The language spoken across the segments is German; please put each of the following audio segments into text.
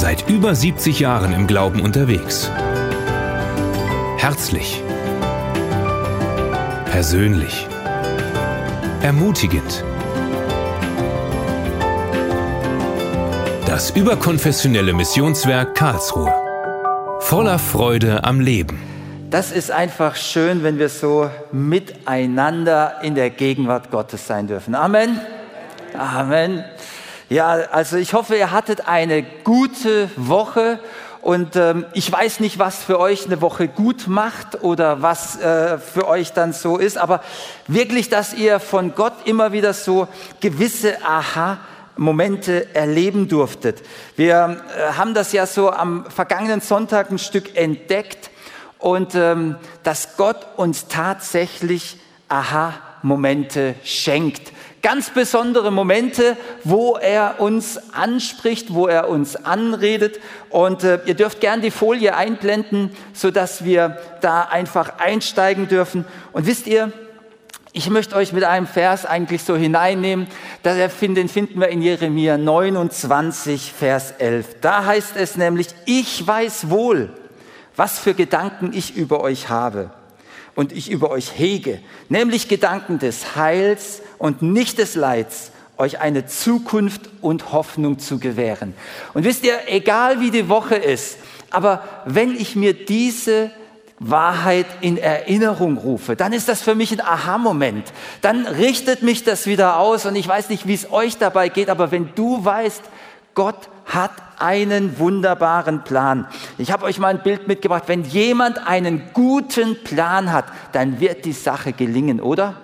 Seit über 70 Jahren im Glauben unterwegs. Herzlich. Persönlich. Ermutigend. Das überkonfessionelle Missionswerk Karlsruhe. Voller Freude am Leben. Das ist einfach schön, wenn wir so miteinander in der Gegenwart Gottes sein dürfen. Amen. Amen. Ja, also ich hoffe, ihr hattet eine gute Woche und ähm, ich weiß nicht, was für euch eine Woche gut macht oder was äh, für euch dann so ist, aber wirklich, dass ihr von Gott immer wieder so gewisse Aha Momente erleben durftet. Wir äh, haben das ja so am vergangenen Sonntag ein Stück entdeckt und ähm, dass Gott uns tatsächlich Aha-Momente schenkt. Ganz besondere Momente, wo er uns anspricht, wo er uns anredet. Und äh, ihr dürft gern die Folie einblenden, so dass wir da einfach einsteigen dürfen. Und wisst ihr, ich möchte euch mit einem Vers eigentlich so hineinnehmen, den finden wir in Jeremia 29, Vers 11. Da heißt es nämlich, ich weiß wohl, was für Gedanken ich über euch habe und ich über euch hege, nämlich Gedanken des Heils und nicht des Leids, euch eine Zukunft und Hoffnung zu gewähren. Und wisst ihr, egal wie die Woche ist, aber wenn ich mir diese Wahrheit in Erinnerung rufe, dann ist das für mich ein Aha-Moment. Dann richtet mich das wieder aus und ich weiß nicht, wie es euch dabei geht, aber wenn du weißt, Gott hat einen wunderbaren Plan. Ich habe euch mal ein Bild mitgebracht. Wenn jemand einen guten Plan hat, dann wird die Sache gelingen, oder?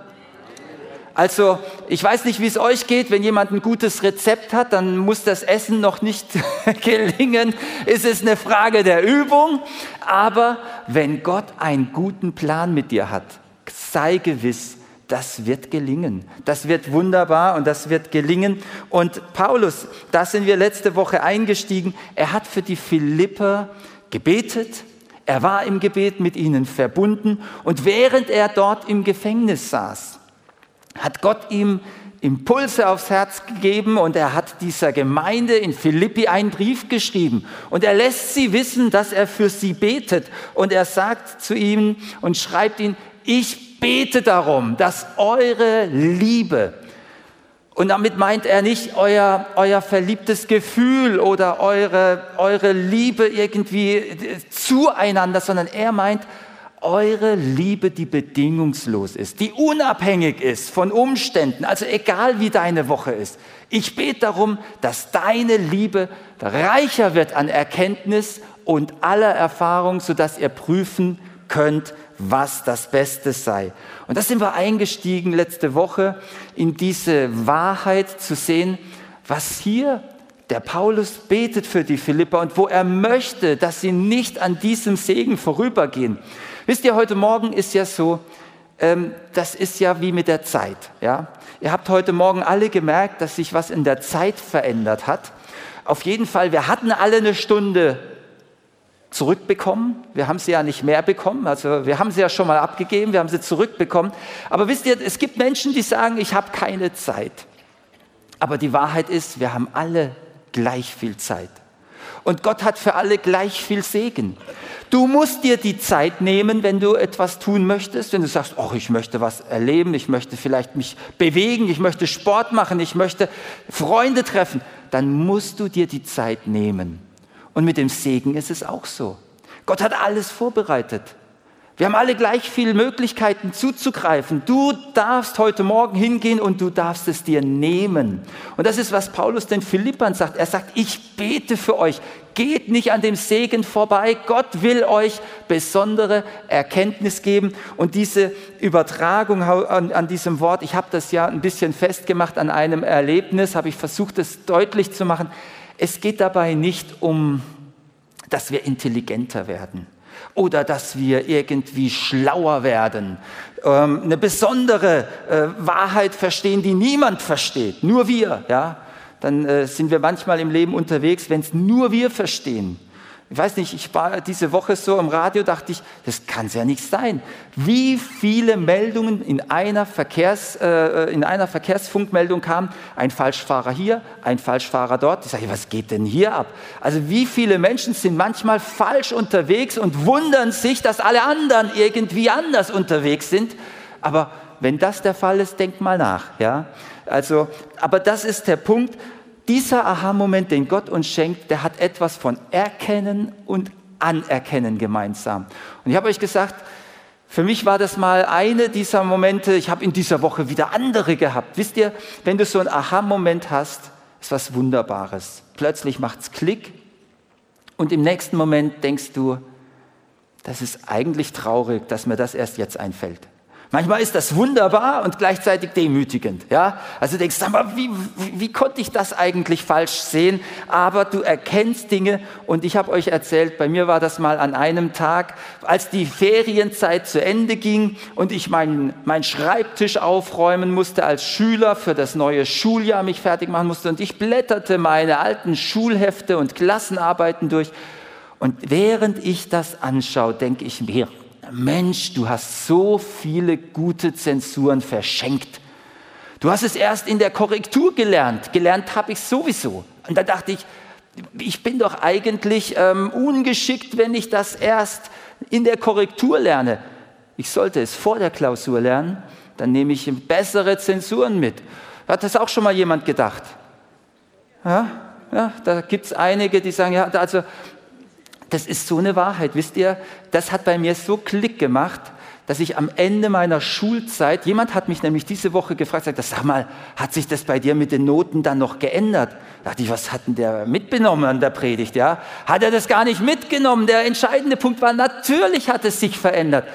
Also, ich weiß nicht, wie es euch geht. Wenn jemand ein gutes Rezept hat, dann muss das Essen noch nicht gelingen. Es ist eine Frage der Übung. Aber wenn Gott einen guten Plan mit dir hat, sei gewiss, das wird gelingen. Das wird wunderbar und das wird gelingen. Und Paulus, da sind wir letzte Woche eingestiegen, er hat für die Philipper gebetet. Er war im Gebet mit ihnen verbunden. Und während er dort im Gefängnis saß, hat Gott ihm Impulse aufs Herz gegeben und er hat dieser Gemeinde in Philippi einen Brief geschrieben und er lässt sie wissen, dass er für sie betet und er sagt zu ihnen und schreibt ihnen, ich bete darum, dass eure Liebe, und damit meint er nicht euer, euer verliebtes Gefühl oder eure, eure Liebe irgendwie zueinander, sondern er meint eure Liebe, die bedingungslos ist, die unabhängig ist von Umständen, also egal wie deine Woche ist. Ich bete darum, dass deine Liebe reicher wird an Erkenntnis und aller Erfahrung, sodass ihr prüfen könnt, was das Beste sei. Und da sind wir eingestiegen letzte Woche in diese Wahrheit zu sehen, was hier der Paulus betet für die Philipper und wo er möchte, dass sie nicht an diesem Segen vorübergehen. Wisst ihr, heute Morgen ist ja so, ähm, das ist ja wie mit der Zeit. Ja? Ihr habt heute Morgen alle gemerkt, dass sich was in der Zeit verändert hat. Auf jeden Fall, wir hatten alle eine Stunde zurückbekommen. Wir haben sie ja nicht mehr bekommen. Also wir haben sie ja schon mal abgegeben, wir haben sie zurückbekommen. Aber wisst ihr, es gibt Menschen, die sagen, ich habe keine Zeit. Aber die Wahrheit ist, wir haben alle gleich viel Zeit. Und Gott hat für alle gleich viel Segen. Du musst dir die Zeit nehmen, wenn du etwas tun möchtest, wenn du sagst, oh, ich möchte was erleben, ich möchte vielleicht mich bewegen, ich möchte Sport machen, ich möchte Freunde treffen, dann musst du dir die Zeit nehmen. Und mit dem Segen ist es auch so. Gott hat alles vorbereitet. Wir haben alle gleich viele Möglichkeiten zuzugreifen. Du darfst heute Morgen hingehen und du darfst es dir nehmen. Und das ist, was Paulus den Philippern sagt. Er sagt, ich bete für euch. Geht nicht an dem Segen vorbei. Gott will euch besondere Erkenntnis geben. Und diese Übertragung an, an diesem Wort, ich habe das ja ein bisschen festgemacht an einem Erlebnis, habe ich versucht, es deutlich zu machen. Es geht dabei nicht um, dass wir intelligenter werden oder dass wir irgendwie schlauer werden, ähm, eine besondere äh, Wahrheit verstehen, die niemand versteht, nur wir. Ja? Dann äh, sind wir manchmal im Leben unterwegs, wenn es nur wir verstehen. Ich weiß nicht, ich war diese Woche so im Radio, dachte ich, das kann es ja nicht sein. Wie viele Meldungen in einer, Verkehrs, äh, in einer Verkehrsfunkmeldung kamen, ein Falschfahrer hier, ein Falschfahrer dort. Ich sage, was geht denn hier ab? Also wie viele Menschen sind manchmal falsch unterwegs und wundern sich, dass alle anderen irgendwie anders unterwegs sind. Aber wenn das der Fall ist, denk mal nach. Ja? Also, aber das ist der Punkt, dieser Aha-Moment, den Gott uns schenkt, der hat etwas von Erkennen und Anerkennen gemeinsam. Und ich habe euch gesagt, für mich war das mal eine dieser Momente, ich habe in dieser Woche wieder andere gehabt. Wisst ihr, wenn du so einen Aha-Moment hast, ist was Wunderbares. Plötzlich macht es Klick und im nächsten Moment denkst du, das ist eigentlich traurig, dass mir das erst jetzt einfällt. Manchmal ist das wunderbar und gleichzeitig demütigend. Ja? Also du denkst, sag mal, wie, wie, wie konnte ich das eigentlich falsch sehen? Aber du erkennst Dinge und ich habe euch erzählt, bei mir war das mal an einem Tag, als die Ferienzeit zu Ende ging und ich meinen mein Schreibtisch aufräumen musste als Schüler für das neue Schuljahr mich fertig machen musste und ich blätterte meine alten Schulhefte und Klassenarbeiten durch und während ich das anschaue, denke ich mir, Mensch, du hast so viele gute Zensuren verschenkt. Du hast es erst in der Korrektur gelernt. Gelernt habe ich sowieso. Und da dachte ich, ich bin doch eigentlich ähm, ungeschickt, wenn ich das erst in der Korrektur lerne. Ich sollte es vor der Klausur lernen, dann nehme ich bessere Zensuren mit. Hat das auch schon mal jemand gedacht? Ja, ja da gibt es einige, die sagen, ja, also das ist so eine Wahrheit. Wisst ihr, das hat bei mir so Klick gemacht, dass ich am Ende meiner Schulzeit, jemand hat mich nämlich diese Woche gefragt, sagt, sag mal, hat sich das bei dir mit den Noten dann noch geändert? Da dachte ich, was hat denn der mitgenommen an der Predigt, ja? Hat er das gar nicht mitgenommen? Der entscheidende Punkt war, natürlich hat es sich verändert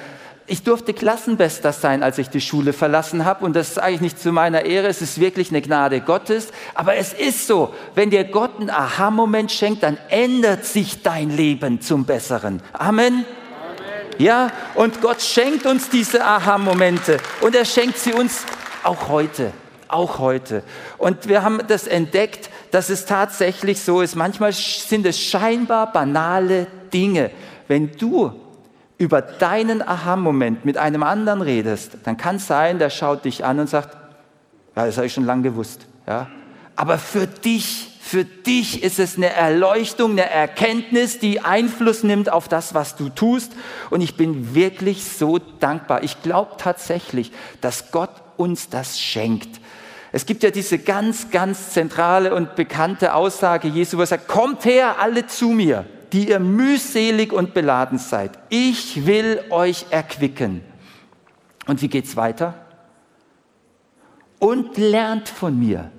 ich durfte Klassenbester sein, als ich die Schule verlassen habe. Und das sage ich nicht zu meiner Ehre, es ist wirklich eine Gnade Gottes. Aber es ist so, wenn dir Gott einen Aha-Moment schenkt, dann ändert sich dein Leben zum Besseren. Amen. Ja, und Gott schenkt uns diese Aha-Momente. Und er schenkt sie uns auch heute. Auch heute. Und wir haben das entdeckt, dass es tatsächlich so ist. Manchmal sind es scheinbar banale Dinge. Wenn du über deinen Aha-Moment mit einem anderen redest, dann kann es sein, der schaut dich an und sagt, ja, das habe ich schon lange gewusst. Ja? Aber für dich, für dich ist es eine Erleuchtung, eine Erkenntnis, die Einfluss nimmt auf das, was du tust. Und ich bin wirklich so dankbar. Ich glaube tatsächlich, dass Gott uns das schenkt. Es gibt ja diese ganz, ganz zentrale und bekannte Aussage Jesu, wo er sagt, kommt her alle zu mir die ihr mühselig und beladen seid. Ich will euch erquicken. Und wie geht's weiter? Und lernt von mir.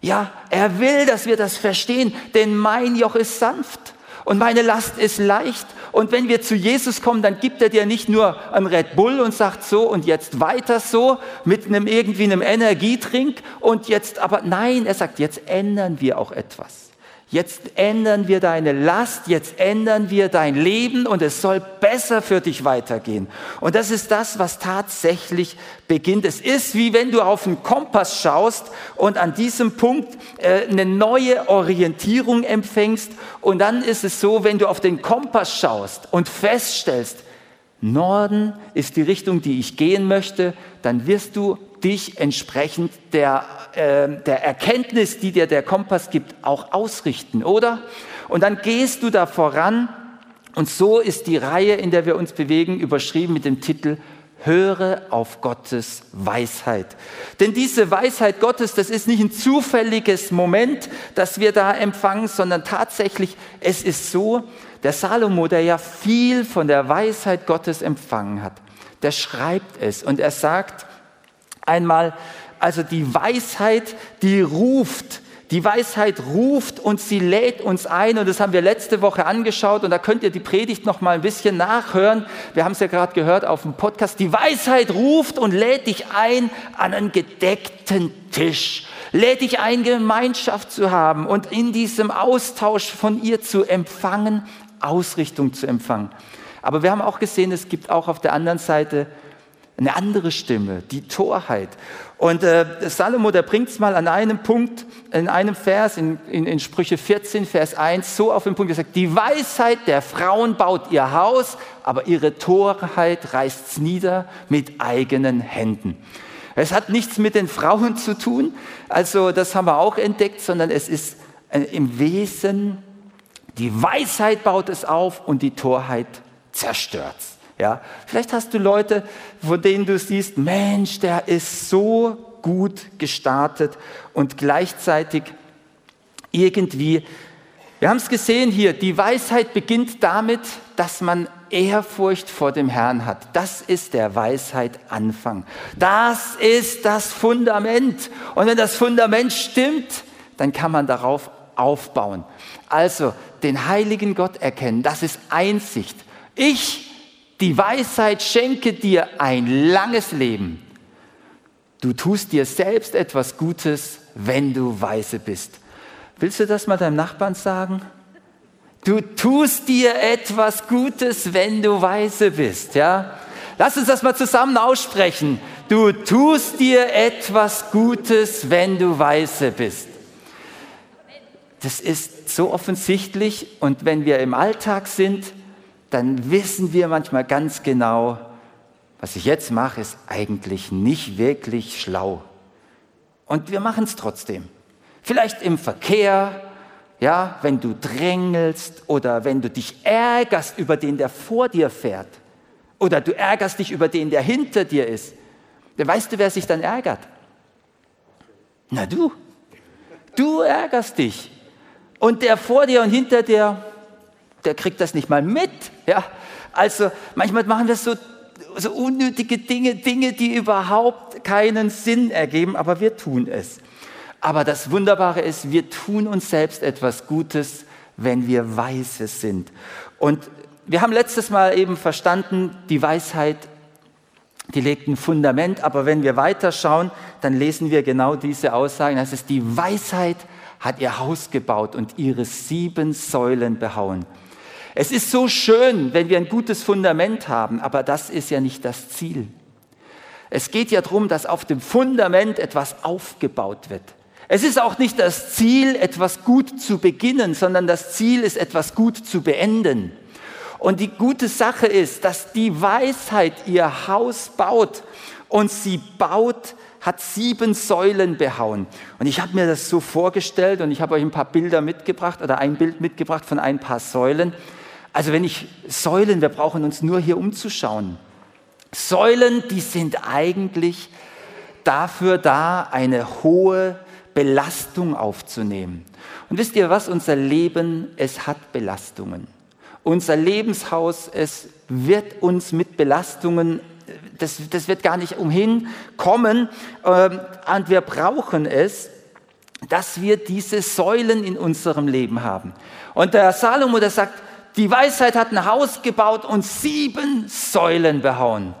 Ja, er will, dass wir das verstehen, denn mein Joch ist sanft und meine Last ist leicht. Und wenn wir zu Jesus kommen, dann gibt er dir nicht nur ein Red Bull und sagt so und jetzt weiter so mit einem irgendwie einem Energietrink und jetzt aber nein, er sagt, jetzt ändern wir auch etwas. Jetzt ändern wir deine Last, jetzt ändern wir dein Leben und es soll besser für dich weitergehen. Und das ist das, was tatsächlich beginnt. Es ist wie wenn du auf den Kompass schaust und an diesem Punkt äh, eine neue Orientierung empfängst. Und dann ist es so, wenn du auf den Kompass schaust und feststellst, Norden ist die Richtung, die ich gehen möchte, dann wirst du dich entsprechend der, äh, der Erkenntnis, die dir der Kompass gibt, auch ausrichten, oder? Und dann gehst du da voran und so ist die Reihe, in der wir uns bewegen, überschrieben mit dem Titel Höre auf Gottes Weisheit. Denn diese Weisheit Gottes, das ist nicht ein zufälliges Moment, das wir da empfangen, sondern tatsächlich, es ist so, der Salomo, der ja viel von der Weisheit Gottes empfangen hat, der schreibt es und er sagt, einmal, also die Weisheit, die ruft, die Weisheit ruft und sie lädt uns ein und das haben wir letzte Woche angeschaut und da könnt ihr die Predigt noch mal ein bisschen nachhören. Wir haben es ja gerade gehört auf dem Podcast. Die Weisheit ruft und lädt dich ein an einen gedeckten Tisch. Lädt dich ein, Gemeinschaft zu haben und in diesem Austausch von ihr zu empfangen, Ausrichtung zu empfangen. Aber wir haben auch gesehen, es gibt auch auf der anderen Seite eine andere Stimme, die Torheit. Und äh, Salomo, der bringt es mal an einem Punkt, in einem Vers, in, in, in Sprüche 14, Vers 1, so auf den Punkt gesagt, die Weisheit der Frauen baut ihr Haus, aber ihre Torheit reißt es nieder mit eigenen Händen. Es hat nichts mit den Frauen zu tun, also das haben wir auch entdeckt, sondern es ist äh, im Wesen, die Weisheit baut es auf und die Torheit zerstört es. Ja, vielleicht hast du Leute, von denen du siehst, Mensch, der ist so gut gestartet und gleichzeitig irgendwie, wir haben es gesehen hier, die Weisheit beginnt damit, dass man Ehrfurcht vor dem Herrn hat. Das ist der Weisheit Anfang. Das ist das Fundament. Und wenn das Fundament stimmt, dann kann man darauf aufbauen. Also den heiligen Gott erkennen, das ist Einsicht. Ich die Weisheit schenke dir ein langes Leben. Du tust dir selbst etwas Gutes, wenn du weise bist. Willst du das mal deinem Nachbarn sagen? Du tust dir etwas Gutes, wenn du weise bist, ja? Lass uns das mal zusammen aussprechen. Du tust dir etwas Gutes, wenn du weise bist. Das ist so offensichtlich und wenn wir im Alltag sind, dann wissen wir manchmal ganz genau, was ich jetzt mache, ist eigentlich nicht wirklich schlau. Und wir machen es trotzdem. Vielleicht im Verkehr, ja, wenn du drängelst oder wenn du dich ärgerst über den, der vor dir fährt. Oder du ärgerst dich über den, der hinter dir ist. Weißt du, wer sich dann ärgert? Na du. Du ärgerst dich. Und der vor dir und hinter dir, der kriegt das nicht mal mit. Ja? Also manchmal machen wir so, so unnötige Dinge, Dinge, die überhaupt keinen Sinn ergeben, aber wir tun es. Aber das Wunderbare ist, wir tun uns selbst etwas Gutes, wenn wir weise sind. Und wir haben letztes Mal eben verstanden, die Weisheit, die legt ein Fundament, aber wenn wir weiterschauen, dann lesen wir genau diese Aussagen. Das ist, die Weisheit hat ihr Haus gebaut und ihre sieben Säulen behauen. Es ist so schön, wenn wir ein gutes Fundament haben, aber das ist ja nicht das Ziel. Es geht ja darum, dass auf dem Fundament etwas aufgebaut wird. Es ist auch nicht das Ziel, etwas gut zu beginnen, sondern das Ziel ist, etwas gut zu beenden. Und die gute Sache ist, dass die Weisheit ihr Haus baut und sie baut, hat sieben Säulen behauen. Und ich habe mir das so vorgestellt und ich habe euch ein paar Bilder mitgebracht oder ein Bild mitgebracht von ein paar Säulen. Also wenn ich Säulen, wir brauchen uns nur hier umzuschauen. Säulen, die sind eigentlich dafür da, eine hohe Belastung aufzunehmen. Und wisst ihr was? Unser Leben, es hat Belastungen. Unser Lebenshaus, es wird uns mit Belastungen, das, das wird gar nicht umhin kommen. Ähm, und wir brauchen es, dass wir diese Säulen in unserem Leben haben. Und der Salomo, der sagt, die Weisheit hat ein Haus gebaut und sieben Säulen behauen.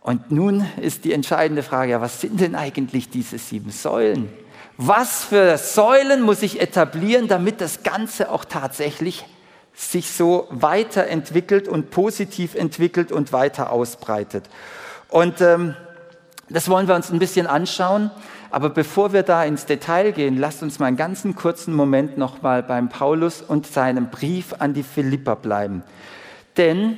Und nun ist die entscheidende Frage, ja, was sind denn eigentlich diese sieben Säulen? Was für Säulen muss ich etablieren, damit das Ganze auch tatsächlich sich so weiterentwickelt und positiv entwickelt und weiter ausbreitet? Und ähm, das wollen wir uns ein bisschen anschauen. Aber bevor wir da ins Detail gehen, lasst uns mal einen ganzen kurzen Moment nochmal beim Paulus und seinem Brief an die Philipper bleiben. Denn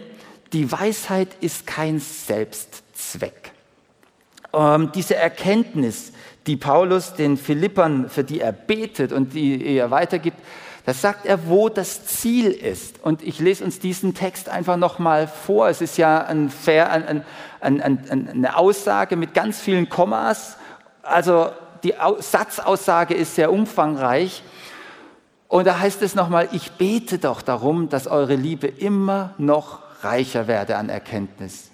die Weisheit ist kein Selbstzweck. Ähm, diese Erkenntnis, die Paulus den Philippern, für die er betet und die er weitergibt, das sagt er, wo das Ziel ist. Und ich lese uns diesen Text einfach nochmal vor. Es ist ja ein, ein, ein, eine Aussage mit ganz vielen Kommas also die Satzaussage ist sehr umfangreich. Und da heißt es nochmal, ich bete doch darum, dass eure Liebe immer noch reicher werde an Erkenntnis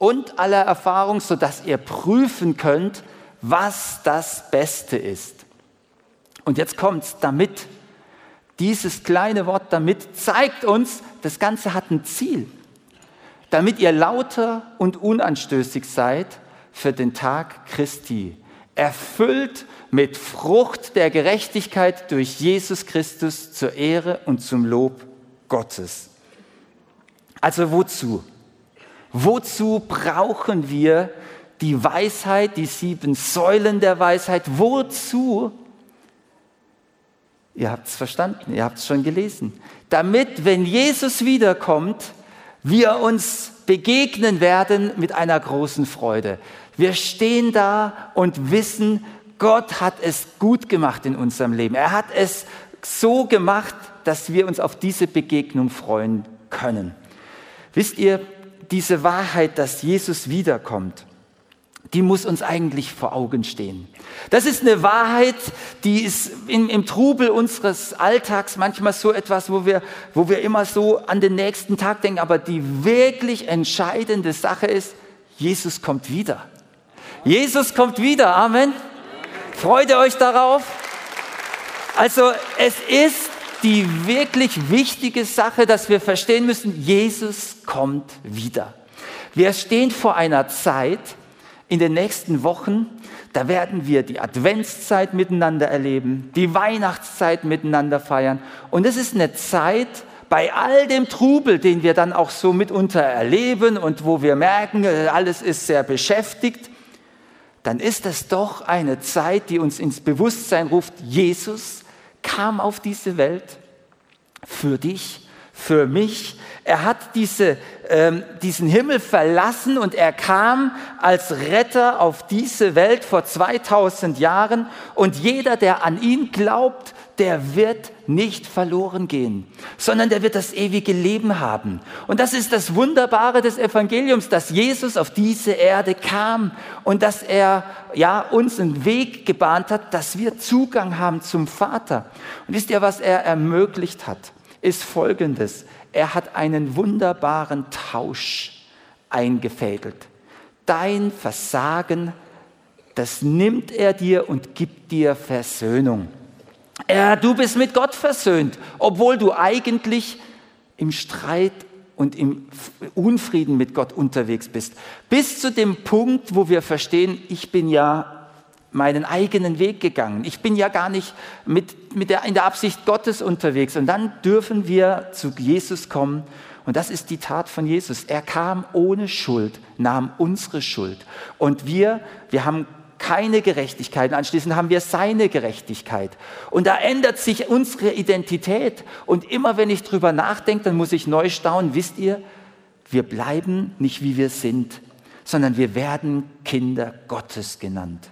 und aller Erfahrung, sodass ihr prüfen könnt, was das Beste ist. Und jetzt kommt's, damit. Dieses kleine Wort damit zeigt uns, das Ganze hat ein Ziel. Damit ihr lauter und unanstößig seid für den Tag Christi, erfüllt mit Frucht der Gerechtigkeit durch Jesus Christus zur Ehre und zum Lob Gottes. Also wozu? Wozu brauchen wir die Weisheit, die sieben Säulen der Weisheit? Wozu? Ihr habt es verstanden, ihr habt es schon gelesen. Damit, wenn Jesus wiederkommt, wir uns begegnen werden mit einer großen Freude. Wir stehen da und wissen, Gott hat es gut gemacht in unserem Leben. Er hat es so gemacht, dass wir uns auf diese Begegnung freuen können. Wisst ihr, diese Wahrheit, dass Jesus wiederkommt, die muss uns eigentlich vor Augen stehen. Das ist eine Wahrheit, die ist im, im, Trubel unseres Alltags manchmal so etwas, wo wir, wo wir immer so an den nächsten Tag denken. Aber die wirklich entscheidende Sache ist, Jesus kommt wieder. Jesus kommt wieder. Amen. Freut ihr euch darauf? Also es ist die wirklich wichtige Sache, dass wir verstehen müssen, Jesus kommt wieder. Wir stehen vor einer Zeit in den nächsten Wochen, da werden wir die Adventszeit miteinander erleben, die Weihnachtszeit miteinander feiern. Und es ist eine Zeit, bei all dem Trubel, den wir dann auch so mitunter erleben und wo wir merken, alles ist sehr beschäftigt, dann ist es doch eine Zeit, die uns ins Bewusstsein ruft, Jesus kam auf diese Welt für dich, für mich. Er hat diese, ähm, diesen Himmel verlassen und er kam als Retter auf diese Welt vor 2000 Jahren. Und jeder, der an ihn glaubt, der wird nicht verloren gehen, sondern der wird das ewige Leben haben. Und das ist das Wunderbare des Evangeliums, dass Jesus auf diese Erde kam und dass er ja uns einen Weg gebahnt hat, dass wir Zugang haben zum Vater. Und wisst ihr, was er ermöglicht hat? Ist folgendes. Er hat einen wunderbaren Tausch eingefädelt. Dein Versagen, das nimmt er dir und gibt dir Versöhnung. Ja, du bist mit Gott versöhnt, obwohl du eigentlich im Streit und im Unfrieden mit Gott unterwegs bist. Bis zu dem Punkt, wo wir verstehen, ich bin ja meinen eigenen Weg gegangen. Ich bin ja gar nicht mit, mit der, in der Absicht Gottes unterwegs. Und dann dürfen wir zu Jesus kommen. Und das ist die Tat von Jesus. Er kam ohne Schuld, nahm unsere Schuld. Und wir, wir haben keine Gerechtigkeit. Anschließend haben wir seine Gerechtigkeit. Und da ändert sich unsere Identität. Und immer wenn ich drüber nachdenke, dann muss ich neu staunen. Wisst ihr, wir bleiben nicht wie wir sind, sondern wir werden Kinder Gottes genannt.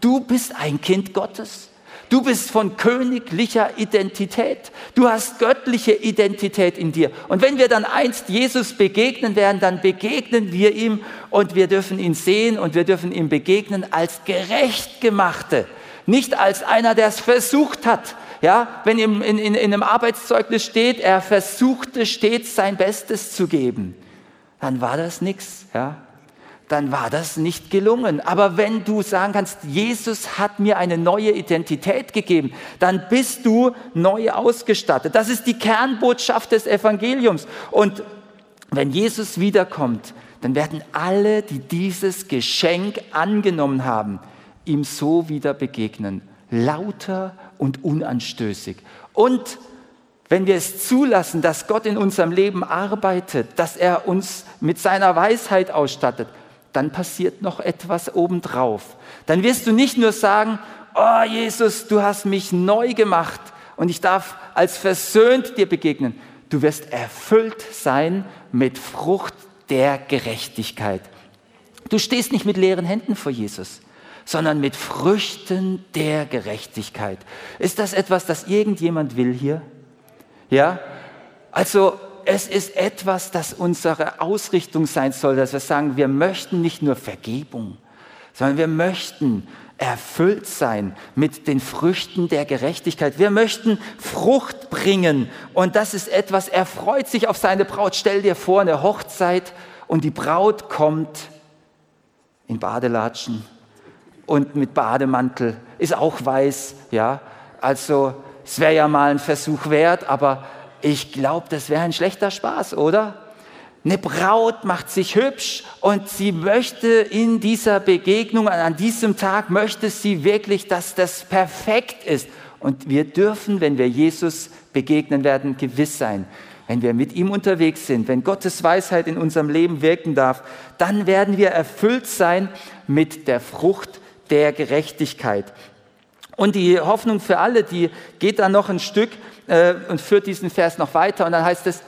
Du bist ein Kind Gottes. Du bist von königlicher Identität. Du hast göttliche Identität in dir. Und wenn wir dann einst Jesus begegnen werden, dann begegnen wir ihm und wir dürfen ihn sehen und wir dürfen ihm begegnen als gerecht gemachte. Nicht als einer, der es versucht hat. Ja, wenn in, in, in einem Arbeitszeugnis steht, er versuchte stets sein Bestes zu geben, dann war das nichts. Ja, dann war das nicht gelungen. Aber wenn du sagen kannst, Jesus hat mir eine neue Identität gegeben, dann bist du neu ausgestattet. Das ist die Kernbotschaft des Evangeliums. Und wenn Jesus wiederkommt, dann werden alle, die dieses Geschenk angenommen haben, ihm so wieder begegnen. Lauter und unanstößig. Und wenn wir es zulassen, dass Gott in unserem Leben arbeitet, dass er uns mit seiner Weisheit ausstattet, dann passiert noch etwas obendrauf. Dann wirst du nicht nur sagen, oh Jesus, du hast mich neu gemacht und ich darf als versöhnt dir begegnen. Du wirst erfüllt sein mit Frucht der Gerechtigkeit. Du stehst nicht mit leeren Händen vor Jesus, sondern mit Früchten der Gerechtigkeit. Ist das etwas, das irgendjemand will hier? Ja? Also es ist etwas, das unsere Ausrichtung sein soll, dass wir sagen, wir möchten nicht nur Vergebung, sondern wir möchten erfüllt sein mit den Früchten der Gerechtigkeit. Wir möchten Frucht bringen und das ist etwas, er freut sich auf seine Braut. Stell dir vor, eine Hochzeit und die Braut kommt in Badelatschen und mit Bademantel, ist auch weiß, ja. Also es wäre ja mal ein Versuch wert, aber ich glaube, das wäre ein schlechter Spaß, oder? Eine Braut macht sich hübsch und sie möchte in dieser Begegnung, an diesem Tag, möchte sie wirklich, dass das perfekt ist. Und wir dürfen, wenn wir Jesus begegnen werden, gewiss sein. wenn wir mit ihm unterwegs sind, wenn Gottes Weisheit in unserem Leben wirken darf, dann werden wir erfüllt sein mit der Frucht der Gerechtigkeit. Und die Hoffnung für alle, die geht dann noch ein Stück äh, und führt diesen Vers noch weiter. Und dann heißt es,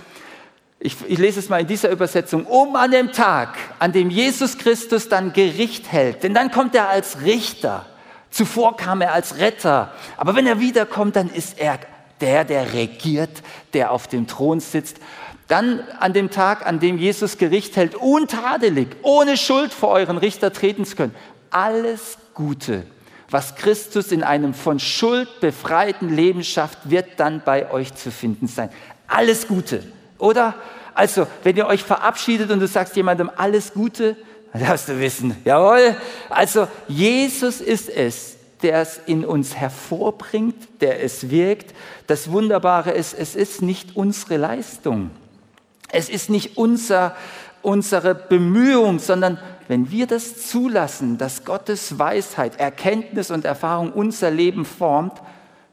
ich, ich lese es mal in dieser Übersetzung, um an dem Tag, an dem Jesus Christus dann Gericht hält, denn dann kommt er als Richter. Zuvor kam er als Retter. Aber wenn er wiederkommt, dann ist er der, der regiert, der auf dem Thron sitzt. Dann an dem Tag, an dem Jesus Gericht hält, untadelig, ohne Schuld vor euren Richter treten zu können. Alles Gute, was Christus in einem von Schuld befreiten Leben schafft, wird dann bei euch zu finden sein. Alles Gute, oder? Also, wenn ihr euch verabschiedet und du sagst jemandem alles Gute, dann darfst du wissen, jawohl. Also, Jesus ist es, der es in uns hervorbringt, der es wirkt. Das Wunderbare ist, es ist nicht unsere Leistung. Es ist nicht unser, unsere Bemühung, sondern wenn wir das zulassen, dass Gottes Weisheit, Erkenntnis und Erfahrung unser Leben formt,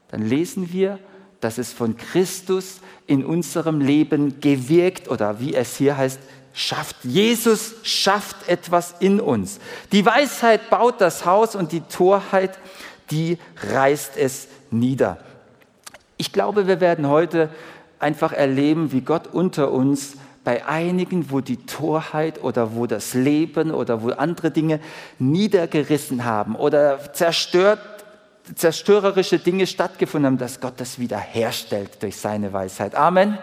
dann lesen wir, dass es von Christus in unserem Leben gewirkt oder wie es hier heißt, schafft. Jesus schafft etwas in uns. Die Weisheit baut das Haus und die Torheit die reißt es nieder. Ich glaube, wir werden heute einfach erleben, wie Gott unter uns bei einigen, wo die Torheit oder wo das Leben oder wo andere Dinge niedergerissen haben oder zerstört, zerstörerische Dinge stattgefunden haben, dass Gott das wiederherstellt durch seine Weisheit. Amen.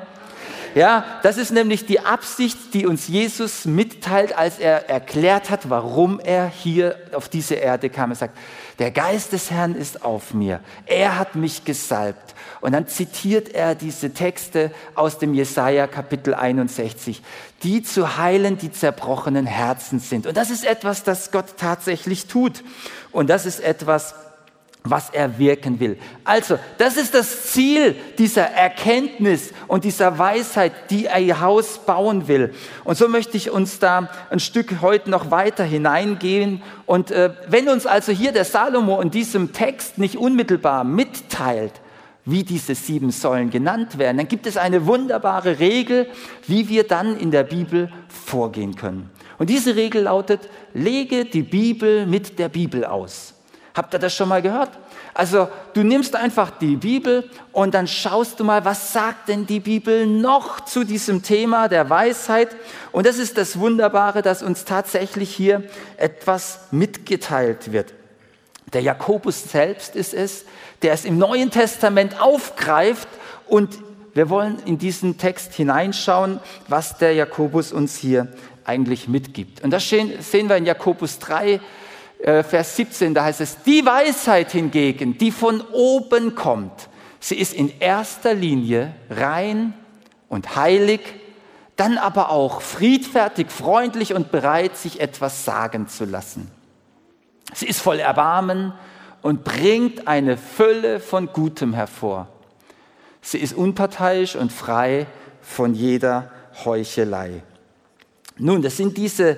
Ja, das ist nämlich die Absicht, die uns Jesus mitteilt, als er erklärt hat, warum er hier auf diese Erde kam. Er sagt, der Geist des Herrn ist auf mir. Er hat mich gesalbt. Und dann zitiert er diese Texte aus dem Jesaja Kapitel 61, die zu heilen, die zerbrochenen Herzen sind. Und das ist etwas, das Gott tatsächlich tut. Und das ist etwas, was er wirken will. Also, das ist das Ziel dieser Erkenntnis und dieser Weisheit, die er ihr Haus bauen will. Und so möchte ich uns da ein Stück heute noch weiter hineingehen. Und äh, wenn uns also hier der Salomo in diesem Text nicht unmittelbar mitteilt, wie diese sieben Säulen genannt werden, dann gibt es eine wunderbare Regel, wie wir dann in der Bibel vorgehen können. Und diese Regel lautet, lege die Bibel mit der Bibel aus. Habt ihr das schon mal gehört? Also du nimmst einfach die Bibel und dann schaust du mal, was sagt denn die Bibel noch zu diesem Thema der Weisheit? Und das ist das Wunderbare, dass uns tatsächlich hier etwas mitgeteilt wird. Der Jakobus selbst ist es, der es im Neuen Testament aufgreift und wir wollen in diesen Text hineinschauen, was der Jakobus uns hier eigentlich mitgibt. Und das sehen wir in Jakobus 3, äh, Vers 17, da heißt es, die Weisheit hingegen, die von oben kommt, sie ist in erster Linie rein und heilig, dann aber auch friedfertig, freundlich und bereit, sich etwas sagen zu lassen. Sie ist voll Erbarmen und bringt eine Fülle von Gutem hervor. Sie ist unparteiisch und frei von jeder Heuchelei. Nun, das sind diese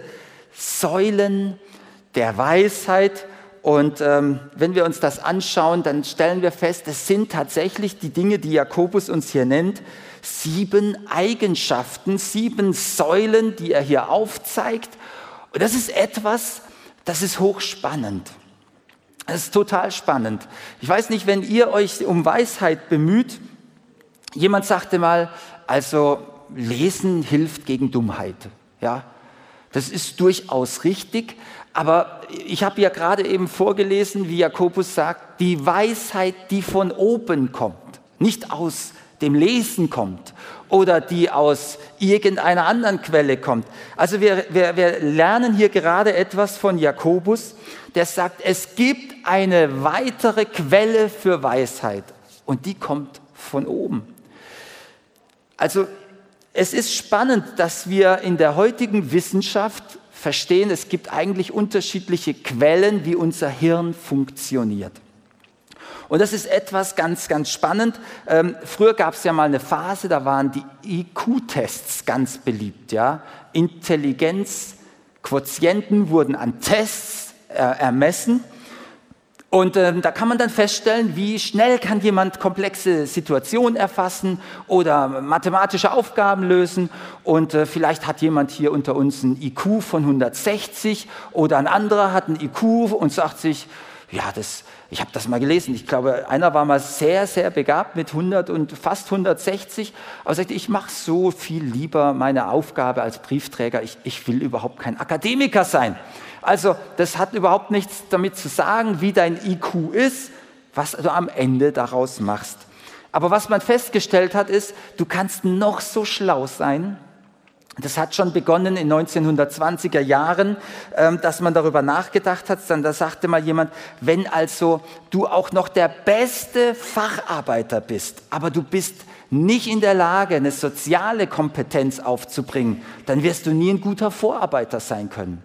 Säulen der Weisheit. Und ähm, wenn wir uns das anschauen, dann stellen wir fest, es sind tatsächlich die Dinge, die Jakobus uns hier nennt, sieben Eigenschaften, sieben Säulen, die er hier aufzeigt. Und das ist etwas, das ist hochspannend. Das ist total spannend. Ich weiß nicht, wenn ihr euch um Weisheit bemüht, jemand sagte mal, also Lesen hilft gegen Dummheit. Ja, das ist durchaus richtig, aber ich habe ja gerade eben vorgelesen, wie Jakobus sagt, die Weisheit, die von oben kommt, nicht aus dem Lesen kommt oder die aus irgendeiner anderen Quelle kommt. Also wir, wir, wir lernen hier gerade etwas von Jakobus, der sagt, es gibt eine weitere Quelle für Weisheit und die kommt von oben. Also es ist spannend, dass wir in der heutigen Wissenschaft verstehen, es gibt eigentlich unterschiedliche Quellen, wie unser Hirn funktioniert. Und das ist etwas ganz, ganz spannend. Ähm, früher gab es ja mal eine Phase, da waren die IQ-Tests ganz beliebt. Ja? Intelligenzquotienten wurden an Tests äh, ermessen. Und ähm, da kann man dann feststellen, wie schnell kann jemand komplexe Situationen erfassen oder mathematische Aufgaben lösen. Und äh, vielleicht hat jemand hier unter uns ein IQ von 160 oder ein anderer hat ein IQ und sagt sich, ja, das, ich habe das mal gelesen. Ich glaube, einer war mal sehr, sehr begabt mit 100 und fast 160. Aber sagte, ich mache so viel lieber meine Aufgabe als Briefträger. Ich, ich will überhaupt kein Akademiker sein. Also das hat überhaupt nichts damit zu sagen, wie dein IQ ist, was du am Ende daraus machst. Aber was man festgestellt hat, ist, du kannst noch so schlau sein. Das hat schon begonnen in 1920er Jahren, ähm, dass man darüber nachgedacht hat. Dann da sagte mal jemand, wenn also du auch noch der beste Facharbeiter bist, aber du bist nicht in der Lage, eine soziale Kompetenz aufzubringen, dann wirst du nie ein guter Vorarbeiter sein können.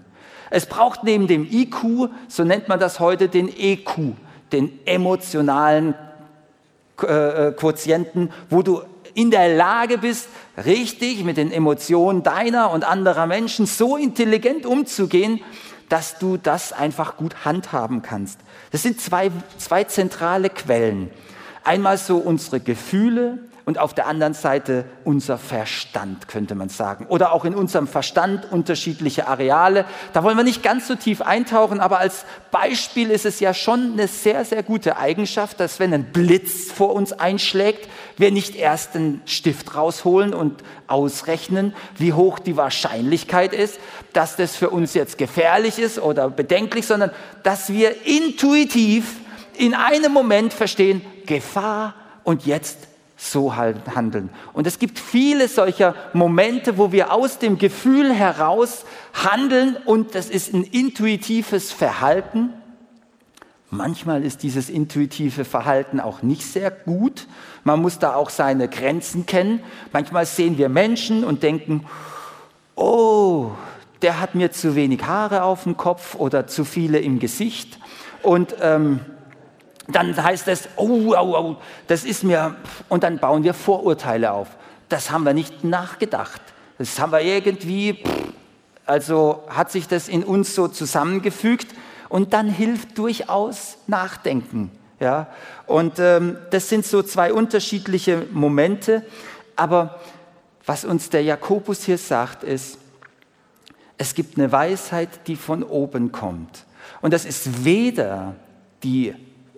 Es braucht neben dem IQ, so nennt man das heute, den EQ, den emotionalen äh, Quotienten, wo du in der Lage bist, richtig mit den Emotionen deiner und anderer Menschen so intelligent umzugehen, dass du das einfach gut handhaben kannst. Das sind zwei, zwei zentrale Quellen. Einmal so unsere Gefühle und auf der anderen Seite unser Verstand, könnte man sagen. Oder auch in unserem Verstand unterschiedliche Areale. Da wollen wir nicht ganz so tief eintauchen, aber als Beispiel ist es ja schon eine sehr, sehr gute Eigenschaft, dass wenn ein Blitz vor uns einschlägt, wir nicht erst den Stift rausholen und ausrechnen, wie hoch die Wahrscheinlichkeit ist, dass das für uns jetzt gefährlich ist oder bedenklich, sondern dass wir intuitiv in einem Moment verstehen, Gefahr und jetzt so handeln. Und es gibt viele solcher Momente, wo wir aus dem Gefühl heraus handeln und das ist ein intuitives Verhalten. Manchmal ist dieses intuitive Verhalten auch nicht sehr gut. Man muss da auch seine Grenzen kennen. Manchmal sehen wir Menschen und denken, oh, der hat mir zu wenig Haare auf dem Kopf oder zu viele im Gesicht. Und ähm, dann heißt es, oh, oh, oh, das ist mir, und dann bauen wir Vorurteile auf. Das haben wir nicht nachgedacht. Das haben wir irgendwie, also hat sich das in uns so zusammengefügt und dann hilft durchaus Nachdenken. Ja? Und ähm, das sind so zwei unterschiedliche Momente. Aber was uns der Jakobus hier sagt, ist, es gibt eine Weisheit, die von oben kommt. Und das ist weder die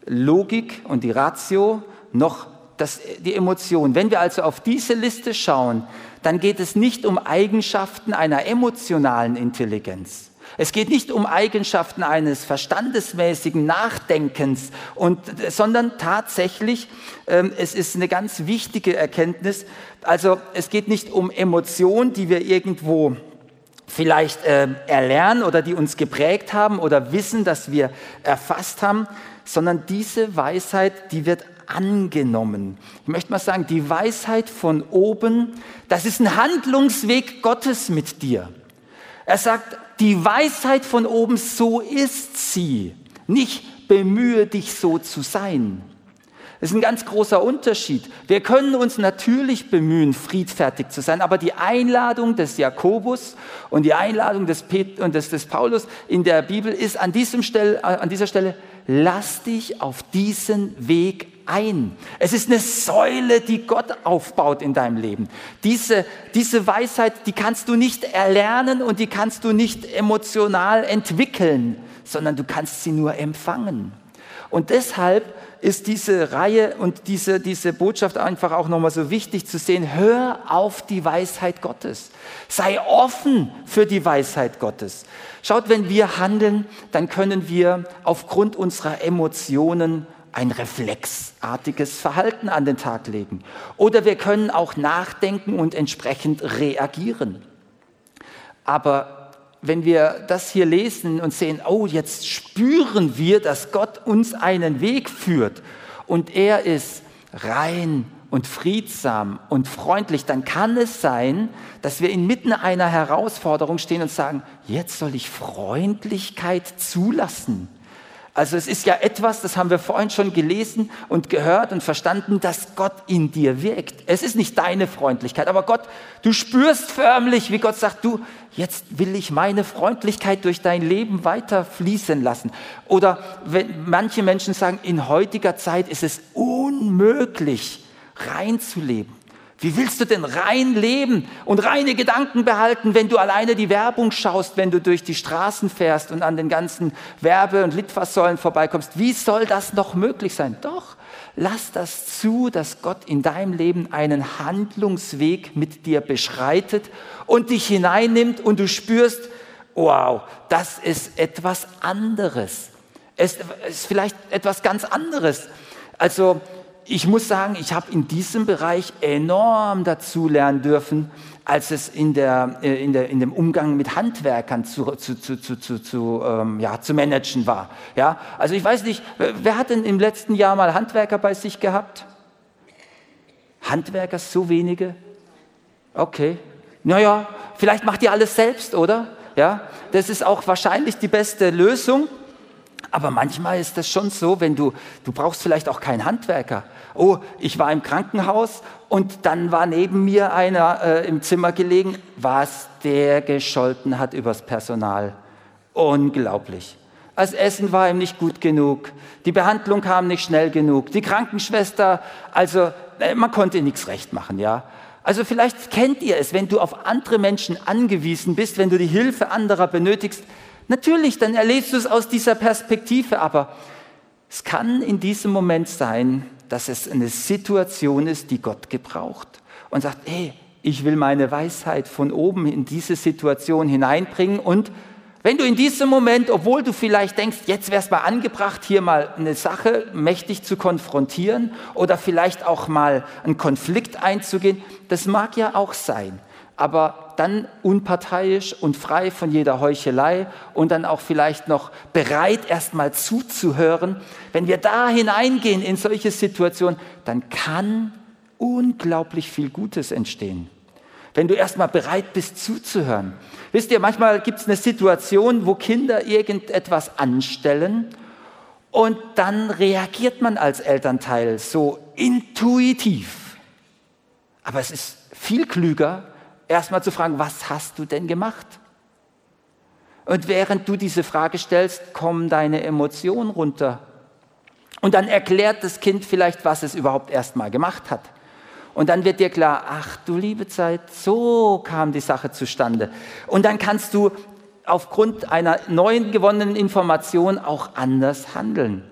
Logik und die Ratio noch das, die Emotion. Wenn wir also auf diese Liste schauen, dann geht es nicht um Eigenschaften einer emotionalen Intelligenz. Es geht nicht um Eigenschaften eines verstandesmäßigen Nachdenkens, und, sondern tatsächlich, ähm, es ist eine ganz wichtige Erkenntnis. Also es geht nicht um Emotionen, die wir irgendwo vielleicht äh, erlernen oder die uns geprägt haben oder wissen, dass wir erfasst haben, sondern diese Weisheit, die wird angenommen. Ich möchte mal sagen, die Weisheit von oben, das ist ein Handlungsweg Gottes mit dir. Er sagt, die Weisheit von oben, so ist sie. Nicht bemühe dich so zu sein. Das ist ein ganz großer Unterschied. Wir können uns natürlich bemühen, friedfertig zu sein, aber die Einladung des Jakobus und die Einladung des, Pet und des, des Paulus in der Bibel ist an, diesem Stelle, an dieser Stelle, lass dich auf diesen Weg ein. Es ist eine Säule, die Gott aufbaut in deinem Leben. Diese, diese Weisheit, die kannst du nicht erlernen und die kannst du nicht emotional entwickeln, sondern du kannst sie nur empfangen. Und deshalb ist diese Reihe und diese, diese Botschaft einfach auch nochmal so wichtig zu sehen. Hör auf die Weisheit Gottes. Sei offen für die Weisheit Gottes. Schaut, wenn wir handeln, dann können wir aufgrund unserer Emotionen ein reflexartiges Verhalten an den Tag legen. Oder wir können auch nachdenken und entsprechend reagieren. Aber wenn wir das hier lesen und sehen, oh, jetzt spüren wir, dass Gott uns einen Weg führt und er ist rein und friedsam und freundlich, dann kann es sein, dass wir inmitten einer Herausforderung stehen und sagen, jetzt soll ich Freundlichkeit zulassen. Also es ist ja etwas, das haben wir vorhin schon gelesen und gehört und verstanden, dass Gott in dir wirkt. Es ist nicht deine Freundlichkeit, aber Gott, du spürst förmlich, wie Gott sagt, du, jetzt will ich meine Freundlichkeit durch dein Leben weiter fließen lassen. Oder wenn manche Menschen sagen, in heutiger Zeit ist es unmöglich, rein zu leben. Wie willst du denn rein leben und reine Gedanken behalten, wenn du alleine die Werbung schaust, wenn du durch die Straßen fährst und an den ganzen Werbe- und Litfaßsäulen vorbeikommst? Wie soll das noch möglich sein? Doch, lass das zu, dass Gott in deinem Leben einen Handlungsweg mit dir beschreitet und dich hineinnimmt und du spürst, wow, das ist etwas anderes. Es ist vielleicht etwas ganz anderes. Also ich muss sagen, ich habe in diesem Bereich enorm dazu lernen dürfen, als es in, der, äh, in, der, in dem Umgang mit Handwerkern zu, zu, zu, zu, zu, ähm, ja, zu managen war. Ja? Also ich weiß nicht, wer hat denn im letzten Jahr mal Handwerker bei sich gehabt? Handwerker, so wenige? Okay. Naja, vielleicht macht ihr alles selbst, oder? Ja, das ist auch wahrscheinlich die beste Lösung. Aber manchmal ist das schon so, wenn du, du brauchst vielleicht auch keinen Handwerker. Oh, ich war im Krankenhaus und dann war neben mir einer äh, im Zimmer gelegen, was der gescholten hat übers Personal. Unglaublich. Das Essen war ihm nicht gut genug, die Behandlung kam nicht schnell genug, die Krankenschwester, also äh, man konnte nichts recht machen, ja. Also vielleicht kennt ihr es, wenn du auf andere Menschen angewiesen bist, wenn du die Hilfe anderer benötigst, Natürlich, dann erlebst du es aus dieser Perspektive, aber es kann in diesem Moment sein, dass es eine Situation ist, die Gott gebraucht und sagt, hey, ich will meine Weisheit von oben in diese Situation hineinbringen und wenn du in diesem Moment, obwohl du vielleicht denkst, jetzt wäre es mal angebracht, hier mal eine Sache mächtig zu konfrontieren oder vielleicht auch mal einen Konflikt einzugehen, das mag ja auch sein aber dann unparteiisch und frei von jeder Heuchelei und dann auch vielleicht noch bereit, erstmal zuzuhören. Wenn wir da hineingehen in solche Situationen, dann kann unglaublich viel Gutes entstehen. Wenn du erstmal bereit bist zuzuhören. Wisst ihr, manchmal gibt es eine Situation, wo Kinder irgendetwas anstellen und dann reagiert man als Elternteil so intuitiv. Aber es ist viel klüger, erstmal zu fragen, was hast du denn gemacht? Und während du diese Frage stellst, kommen deine Emotionen runter. Und dann erklärt das Kind vielleicht, was es überhaupt erstmal gemacht hat. Und dann wird dir klar, ach du liebe Zeit, so kam die Sache zustande. Und dann kannst du aufgrund einer neuen gewonnenen Information auch anders handeln.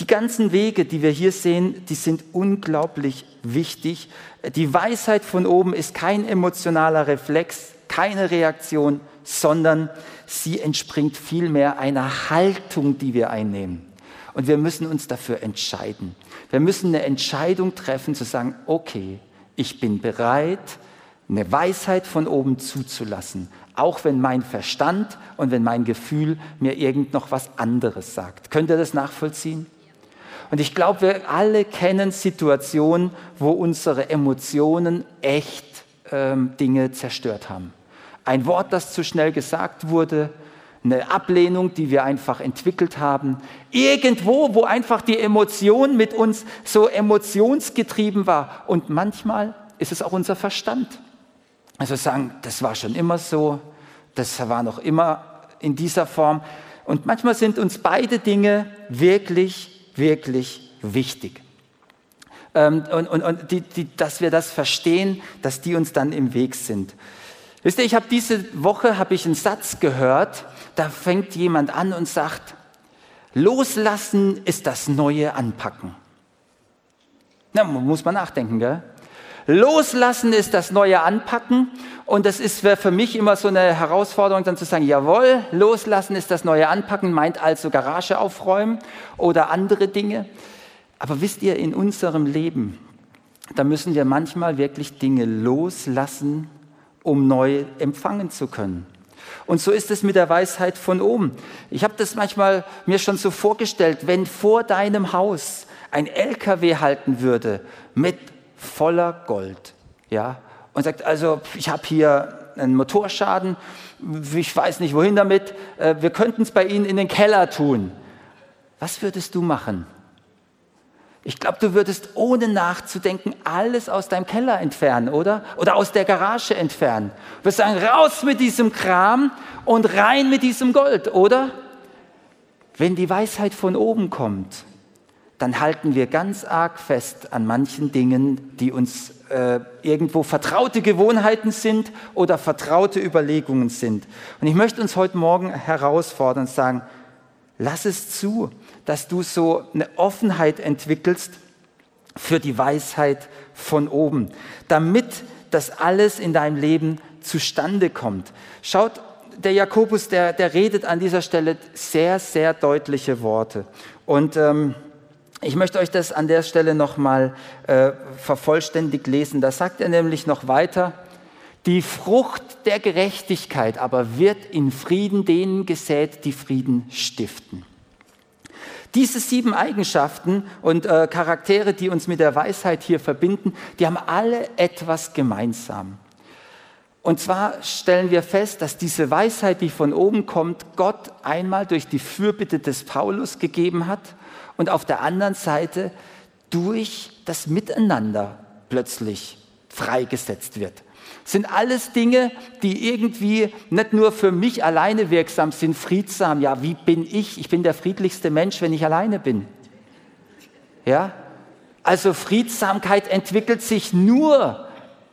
Die ganzen Wege, die wir hier sehen, die sind unglaublich wichtig. Die Weisheit von oben ist kein emotionaler Reflex, keine Reaktion, sondern sie entspringt vielmehr einer Haltung, die wir einnehmen. Und wir müssen uns dafür entscheiden. Wir müssen eine Entscheidung treffen, zu sagen, okay, ich bin bereit, eine Weisheit von oben zuzulassen, auch wenn mein Verstand und wenn mein Gefühl mir irgend noch was anderes sagt. Könnt ihr das nachvollziehen? Und ich glaube, wir alle kennen Situationen, wo unsere Emotionen echt ähm, Dinge zerstört haben. Ein Wort, das zu schnell gesagt wurde, eine Ablehnung, die wir einfach entwickelt haben. Irgendwo, wo einfach die Emotion mit uns so emotionsgetrieben war. Und manchmal ist es auch unser Verstand. Also sagen, das war schon immer so, das war noch immer in dieser Form. Und manchmal sind uns beide Dinge wirklich wirklich wichtig. Ähm, und, und, und die, die, dass wir das verstehen, dass die uns dann im Weg sind. Wisst ihr, ich habe diese Woche habe ich einen Satz gehört, da fängt jemand an und sagt, loslassen ist das neue Anpacken. Na, muss man nachdenken, gell? Loslassen ist das neue Anpacken und das ist für mich immer so eine Herausforderung, dann zu sagen, jawohl, loslassen ist das neue Anpacken, meint also Garage aufräumen oder andere Dinge. Aber wisst ihr, in unserem Leben, da müssen wir manchmal wirklich Dinge loslassen, um neu empfangen zu können. Und so ist es mit der Weisheit von oben. Ich habe das manchmal mir schon so vorgestellt, wenn vor deinem Haus ein LKW halten würde mit voller Gold. Ja? Und sagt, also ich habe hier einen Motorschaden, ich weiß nicht wohin damit, äh, wir könnten es bei Ihnen in den Keller tun. was würdest du machen? Ich glaube, du würdest ohne nachzudenken alles aus deinem Keller entfernen, oder? Oder aus der Garage entfernen. Du wirst sagen, raus mit diesem Kram und rein mit diesem Gold, oder? Wenn die Weisheit von oben kommt, dann halten wir ganz arg fest an manchen Dingen, die uns äh, irgendwo vertraute Gewohnheiten sind oder vertraute Überlegungen sind. Und ich möchte uns heute Morgen herausfordern und sagen, lass es zu, dass du so eine Offenheit entwickelst für die Weisheit von oben, damit das alles in deinem Leben zustande kommt. Schaut, der Jakobus, der, der redet an dieser Stelle sehr, sehr deutliche Worte. Und ähm, ich möchte euch das an der Stelle nochmal äh, vervollständigt lesen. Da sagt er nämlich noch weiter, die Frucht der Gerechtigkeit aber wird in Frieden denen gesät, die Frieden stiften. Diese sieben Eigenschaften und äh, Charaktere, die uns mit der Weisheit hier verbinden, die haben alle etwas gemeinsam. Und zwar stellen wir fest, dass diese Weisheit, die von oben kommt, Gott einmal durch die Fürbitte des Paulus gegeben hat und auf der anderen Seite durch das Miteinander plötzlich freigesetzt wird sind alles Dinge, die irgendwie nicht nur für mich alleine wirksam sind, friedsam. Ja, wie bin ich? Ich bin der friedlichste Mensch, wenn ich alleine bin. Ja? Also Friedsamkeit entwickelt sich nur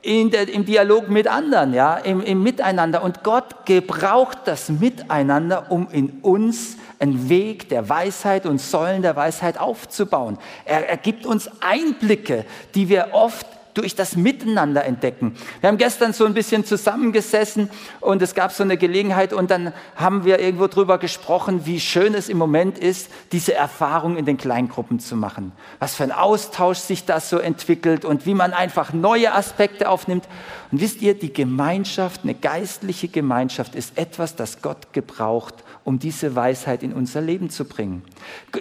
der, im Dialog mit anderen, ja, im, im Miteinander. Und Gott gebraucht das Miteinander, um in uns einen Weg der Weisheit und Säulen der Weisheit aufzubauen. Er, er gibt uns Einblicke, die wir oft durch das Miteinander entdecken. Wir haben gestern so ein bisschen zusammengesessen und es gab so eine Gelegenheit und dann haben wir irgendwo drüber gesprochen, wie schön es im Moment ist, diese Erfahrung in den Kleingruppen zu machen. Was für ein Austausch sich das so entwickelt und wie man einfach neue Aspekte aufnimmt. Und wisst ihr, die Gemeinschaft, eine geistliche Gemeinschaft ist etwas, das Gott gebraucht, um diese Weisheit in unser Leben zu bringen.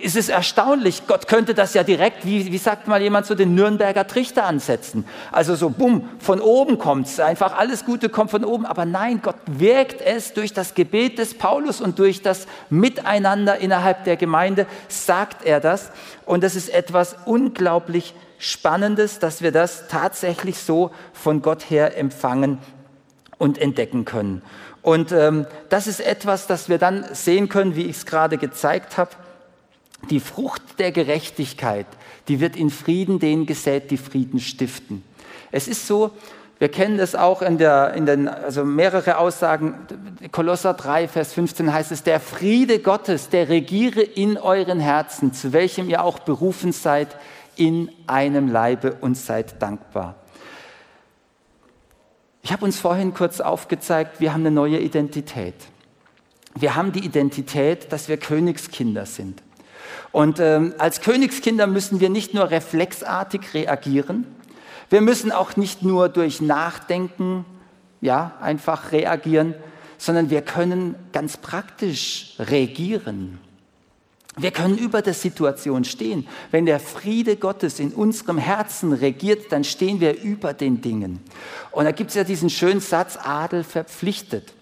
Es ist erstaunlich, Gott könnte das ja direkt, wie, wie sagt mal jemand, so den Nürnberger Trichter ansetzen. Also so, bumm, von oben kommt es, einfach alles Gute kommt von oben. Aber nein, Gott wirkt es durch das Gebet des Paulus und durch das Miteinander innerhalb der Gemeinde, sagt er das. Und das ist etwas unglaublich Spannendes, dass wir das tatsächlich so von Gott her empfangen und entdecken können. Und ähm, das ist etwas, das wir dann sehen können, wie ich es gerade gezeigt habe. Die Frucht der Gerechtigkeit, die wird in Frieden denen gesät, die Frieden stiften. Es ist so, wir kennen das auch in, der, in den, also mehrere Aussagen. Kolosser 3, Vers 15 heißt es, der Friede Gottes, der regiere in euren Herzen, zu welchem ihr auch berufen seid, in einem Leibe und seid dankbar. Ich habe uns vorhin kurz aufgezeigt, wir haben eine neue Identität. Wir haben die Identität, dass wir Königskinder sind. Und ähm, als Königskinder müssen wir nicht nur reflexartig reagieren, wir müssen auch nicht nur durch Nachdenken, ja, einfach reagieren, sondern wir können ganz praktisch regieren. Wir können über der Situation stehen. Wenn der Friede Gottes in unserem Herzen regiert, dann stehen wir über den Dingen. Und da gibt es ja diesen schönen Satz, Adel verpflichtet.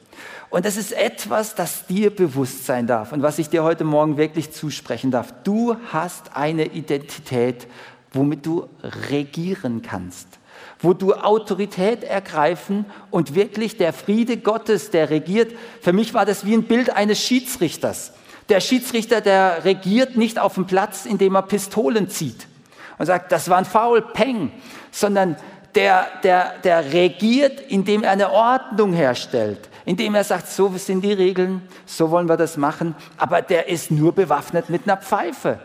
Und das ist etwas, das dir bewusst sein darf und was ich dir heute Morgen wirklich zusprechen darf. Du hast eine Identität, womit du regieren kannst, wo du Autorität ergreifen und wirklich der Friede Gottes, der regiert. Für mich war das wie ein Bild eines Schiedsrichters. Der Schiedsrichter, der regiert nicht auf dem Platz, indem er Pistolen zieht und sagt, das war ein Foul, Peng, sondern der, der, der regiert, indem er eine Ordnung herstellt, indem er sagt, so sind die Regeln, so wollen wir das machen, aber der ist nur bewaffnet mit einer Pfeife.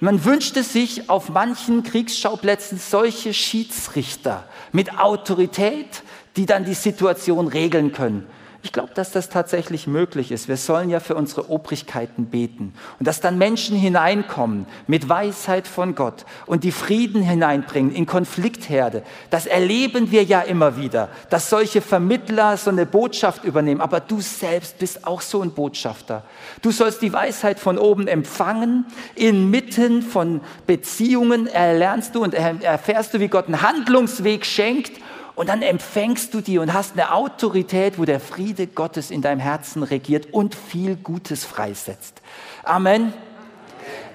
Man wünschte sich auf manchen Kriegsschauplätzen solche Schiedsrichter mit Autorität, die dann die Situation regeln können. Ich glaube, dass das tatsächlich möglich ist. Wir sollen ja für unsere Obrigkeiten beten. Und dass dann Menschen hineinkommen mit Weisheit von Gott und die Frieden hineinbringen in Konfliktherde. Das erleben wir ja immer wieder, dass solche Vermittler so eine Botschaft übernehmen. Aber du selbst bist auch so ein Botschafter. Du sollst die Weisheit von oben empfangen. Inmitten von Beziehungen erlernst du und erfährst du, wie Gott einen Handlungsweg schenkt und dann empfängst du die und hast eine Autorität, wo der Friede Gottes in deinem Herzen regiert und viel Gutes freisetzt. Amen.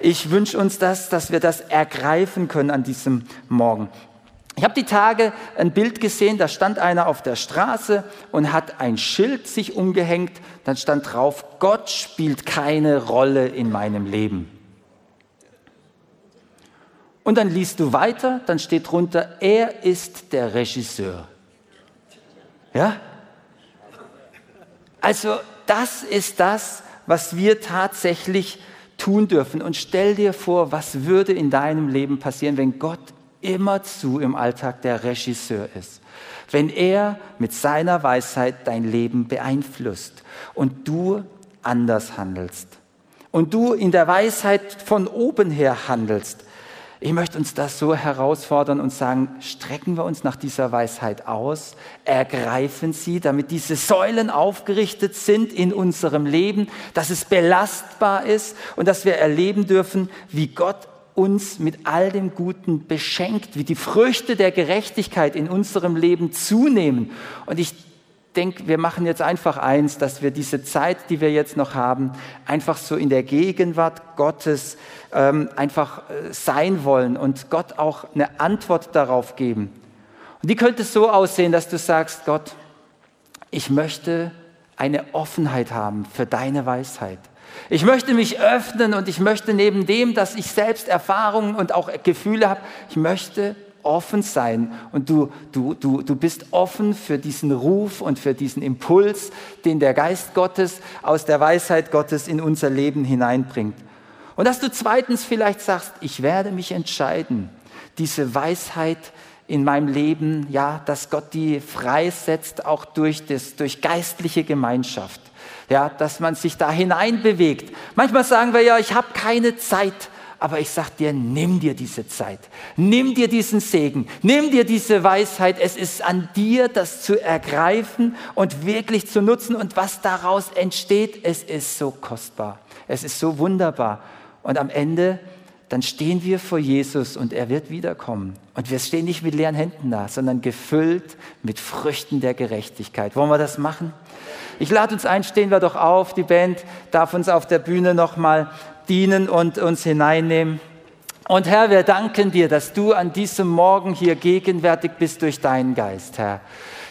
Ich wünsche uns das, dass wir das ergreifen können an diesem Morgen. Ich habe die Tage ein Bild gesehen, da stand einer auf der Straße und hat ein Schild sich umgehängt. Dann stand drauf, Gott spielt keine Rolle in meinem Leben. Und dann liest du weiter, dann steht drunter, er ist der Regisseur. Ja? Also das ist das, was wir tatsächlich tun dürfen. Und stell dir vor, was würde in deinem Leben passieren, wenn Gott immerzu im Alltag der Regisseur ist. Wenn er mit seiner Weisheit dein Leben beeinflusst und du anders handelst und du in der Weisheit von oben her handelst. Ich möchte uns das so herausfordern und sagen, strecken wir uns nach dieser Weisheit aus, ergreifen sie, damit diese Säulen aufgerichtet sind in unserem Leben, dass es belastbar ist und dass wir erleben dürfen, wie Gott uns mit all dem Guten beschenkt, wie die Früchte der Gerechtigkeit in unserem Leben zunehmen. Und ich denke, wir machen jetzt einfach eins, dass wir diese Zeit, die wir jetzt noch haben, einfach so in der Gegenwart Gottes ähm, einfach äh, sein wollen und Gott auch eine Antwort darauf geben. Und die könnte so aussehen, dass du sagst, Gott, ich möchte eine Offenheit haben für deine Weisheit. Ich möchte mich öffnen und ich möchte neben dem, dass ich selbst Erfahrungen und auch Gefühle habe, ich möchte offen sein und du, du, du, du bist offen für diesen Ruf und für diesen Impuls, den der Geist Gottes aus der Weisheit Gottes in unser Leben hineinbringt. Und dass du zweitens vielleicht sagst, ich werde mich entscheiden, diese Weisheit in meinem Leben, ja, dass Gott die freisetzt, auch durch, das, durch geistliche Gemeinschaft ja, dass man sich da hineinbewegt. Manchmal sagen wir ja, ich habe keine Zeit, aber ich sage dir, nimm dir diese Zeit, nimm dir diesen Segen, nimm dir diese Weisheit. Es ist an dir, das zu ergreifen und wirklich zu nutzen. Und was daraus entsteht, es ist so kostbar, es ist so wunderbar. Und am Ende, dann stehen wir vor Jesus und er wird wiederkommen. Und wir stehen nicht mit leeren Händen da, sondern gefüllt mit Früchten der Gerechtigkeit. Wollen wir das machen? Ich lade uns ein, stehen wir doch auf. Die Band darf uns auf der Bühne nochmal dienen und uns hineinnehmen. Und Herr, wir danken dir, dass du an diesem Morgen hier gegenwärtig bist durch deinen Geist, Herr.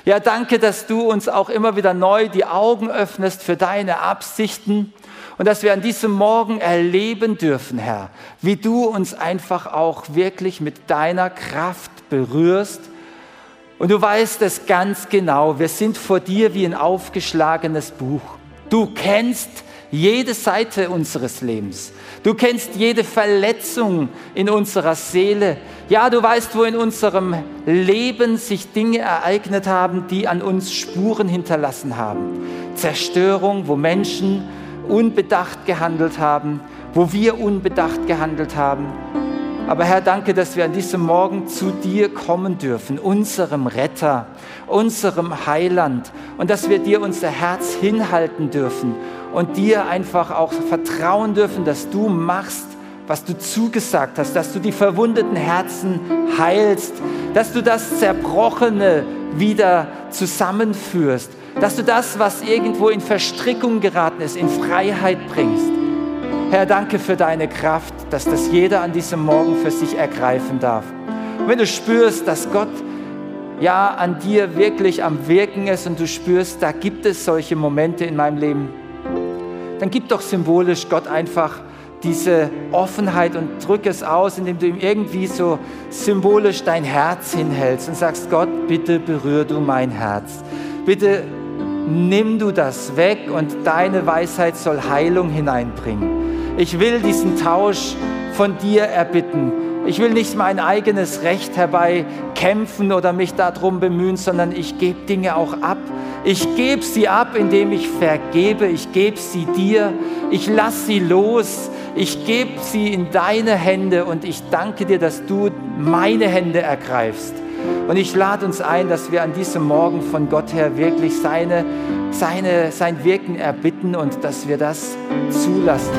Ja, danke, dass du uns auch immer wieder neu die Augen öffnest für deine Absichten und dass wir an diesem Morgen erleben dürfen, Herr, wie du uns einfach auch wirklich mit deiner Kraft berührst und du weißt es ganz genau, wir sind vor dir wie ein aufgeschlagenes Buch. Du kennst jede Seite unseres Lebens. Du kennst jede Verletzung in unserer Seele. Ja, du weißt, wo in unserem Leben sich Dinge ereignet haben, die an uns Spuren hinterlassen haben. Zerstörung, wo Menschen unbedacht gehandelt haben, wo wir unbedacht gehandelt haben. Aber Herr, danke, dass wir an diesem Morgen zu dir kommen dürfen, unserem Retter, unserem Heiland, und dass wir dir unser Herz hinhalten dürfen und dir einfach auch vertrauen dürfen, dass du machst, was du zugesagt hast, dass du die verwundeten Herzen heilst, dass du das Zerbrochene wieder zusammenführst, dass du das, was irgendwo in Verstrickung geraten ist, in Freiheit bringst. Herr, danke für deine Kraft, dass das jeder an diesem Morgen für sich ergreifen darf. Und wenn du spürst, dass Gott ja an dir wirklich am Wirken ist und du spürst, da gibt es solche Momente in meinem Leben, dann gib doch symbolisch Gott einfach diese Offenheit und drück es aus, indem du ihm irgendwie so symbolisch dein Herz hinhältst und sagst, Gott, bitte berühr du mein Herz. Bitte nimm du das weg und deine Weisheit soll Heilung hineinbringen. Ich will diesen Tausch von dir erbitten. Ich will nicht mein eigenes Recht herbeikämpfen oder mich darum bemühen, sondern ich gebe Dinge auch ab. Ich gebe sie ab, indem ich vergebe. Ich gebe sie dir. Ich lasse sie los. Ich gebe sie in deine Hände und ich danke dir, dass du meine Hände ergreifst. Und ich lade uns ein, dass wir an diesem Morgen von Gott her wirklich seine, seine, sein Wirken erbitten und dass wir das zulassen.